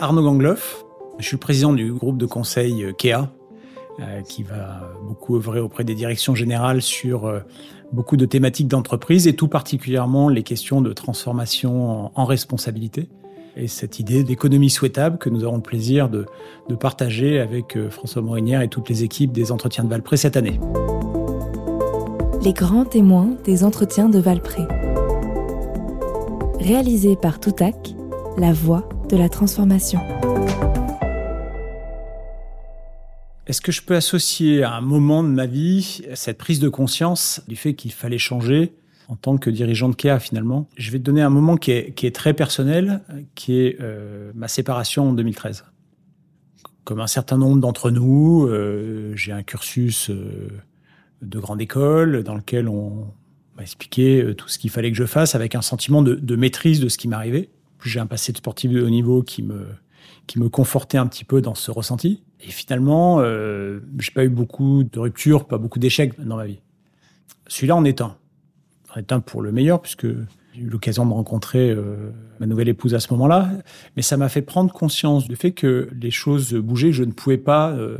Arnaud Gangloff, je suis président du groupe de conseil euh, KEA, euh, qui va beaucoup œuvrer auprès des directions générales sur euh, beaucoup de thématiques d'entreprise et tout particulièrement les questions de transformation en, responsabilité. Et cette idée d'économie souhaitable que nous avons le plaisir de, de partager avec François Morinière et toutes les équipes des entretiens de Valpré cette année. Les grands témoins des entretiens de Valpré. Réalisé par Toutac, la voix de la transformation. Est-ce que je peux associer à un moment de ma vie cette prise de conscience du fait qu'il fallait changer en tant que dirigeant de KEA finalement? Je vais te donner un moment qui est, très personnel, qui est euh, ma séparation en 2013. Comme un certain nombre d'entre nous, euh, j'ai un cursus euh, de grande école dans lequel on m'a expliqué tout ce qu'il fallait que je fasse avec un sentiment de, maîtrise de ce qui m'arrivait. J'ai un passé de sportif de haut niveau qui me, qui me confortait un petit peu dans ce ressenti. Et finalement, euh, j'ai pas eu beaucoup de ruptures, pas beaucoup d'échecs dans ma vie. Celui-là en est un. En est un pour le meilleur, puisque j'ai eu l'occasion de rencontrer euh, ma nouvelle épouse à ce moment-là. Mais ça m'a fait prendre conscience du fait que les choses bougeaient, je ne pouvais pas euh,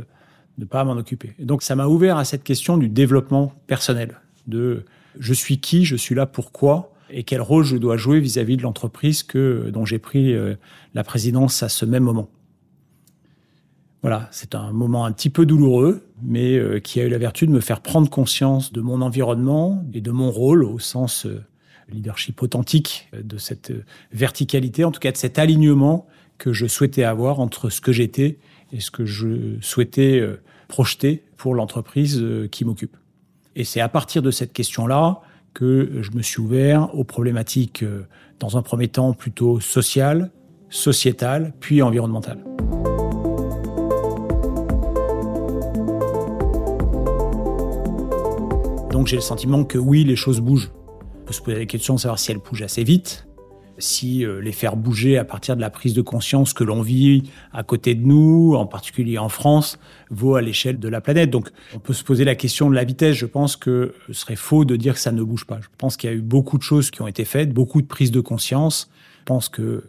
ne pas m'en occuper. Et donc ça m'a ouvert à cette question du développement personnel, de je suis qui, je suis là pourquoi, et quel rôle je dois jouer vis-à-vis de l'entreprise que dont j'ai pris euh, la présidence à ce même moment. Voilà, c'est un moment un petit peu douloureux, mais euh, qui a eu la vertu de me faire prendre conscience de mon environnement et de mon rôle au sens euh, leadership authentique de cette verticalité, en tout cas de cet alignement que je souhaitais avoir entre ce que j'étais et ce que je souhaitais projeter pour l'entreprise qui m'occupe. Et c'est à partir de cette question-là que je me suis ouvert aux problématiques, euh, dans un premier temps plutôt sociales, sociétales, puis environnementales. Donc j'ai le sentiment que oui, les choses bougent. On peut se poser la question de savoir si elles bougent assez vite, si euh, les faire bouger à partir de la prise de conscience que l'on vit à côté de nous, en particulier en France, vaut à l'échelle de la planète. Donc on peut se poser la question de la vitesse. Je pense que ce serait faux de dire que ça ne bouge pas. Je pense qu'il y a eu beaucoup de choses qui ont été faites, beaucoup de prises de conscience. Je pense que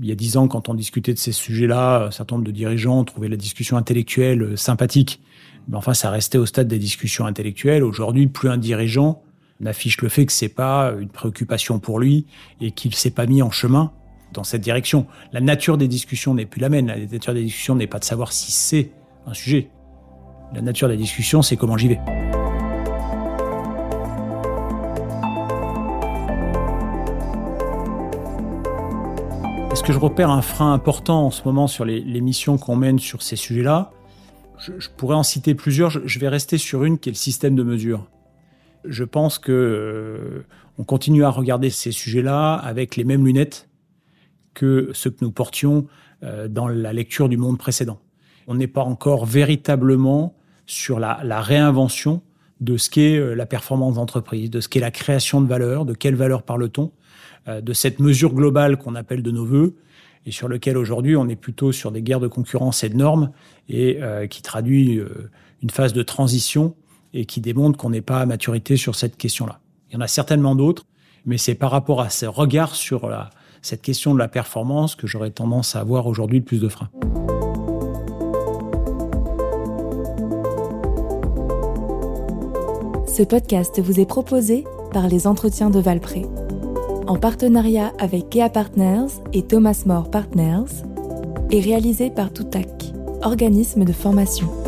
il y a dix ans, quand on discutait de ces sujets-là, un certain nombre de dirigeants trouvaient la discussion intellectuelle euh, sympathique. Mais enfin, ça restait au stade des discussions intellectuelles. Aujourd'hui, plus un dirigeant n'affiche le fait que c'est pas une préoccupation pour lui et qu'il s'est pas mis en chemin dans cette direction. La nature des discussions n'est plus la même. La nature des discussions n'est pas de savoir si c'est un sujet. La nature des discussions, c'est comment j'y vais. Est-ce que je repère un frein important en ce moment sur les, missions qu'on mène sur ces sujets-là? Je, pourrais en citer plusieurs. je vais rester sur une qui est le système de mesure je pense que euh, on continue à regarder ces sujets-là avec les mêmes lunettes que ceux que nous portions euh, dans la lecture du monde précédent. On n'est pas encore véritablement sur la, réinvention de ce qu'est euh, la performance d'entreprise, de ce qu'est la création de valeur, de quelle valeur parle-t-on, de cette mesure globale qu'on appelle de nos voeux, et sur lequel aujourd'hui on est plutôt sur des guerres de concurrence et de normes, et qui traduit une phase de transition et qui démontre qu'on n'est pas à maturité sur cette question-là. Il y en a certainement d'autres, mais c'est par rapport à ce regard sur cette question de la performance que j'aurais tendance à avoir aujourd'hui le plus de freins. Ce podcast vous est proposé par les entretiens de Valpré, en partenariat avec Kea Partners et Thomas More Partners, et réalisé par Toutac, organisme de formation.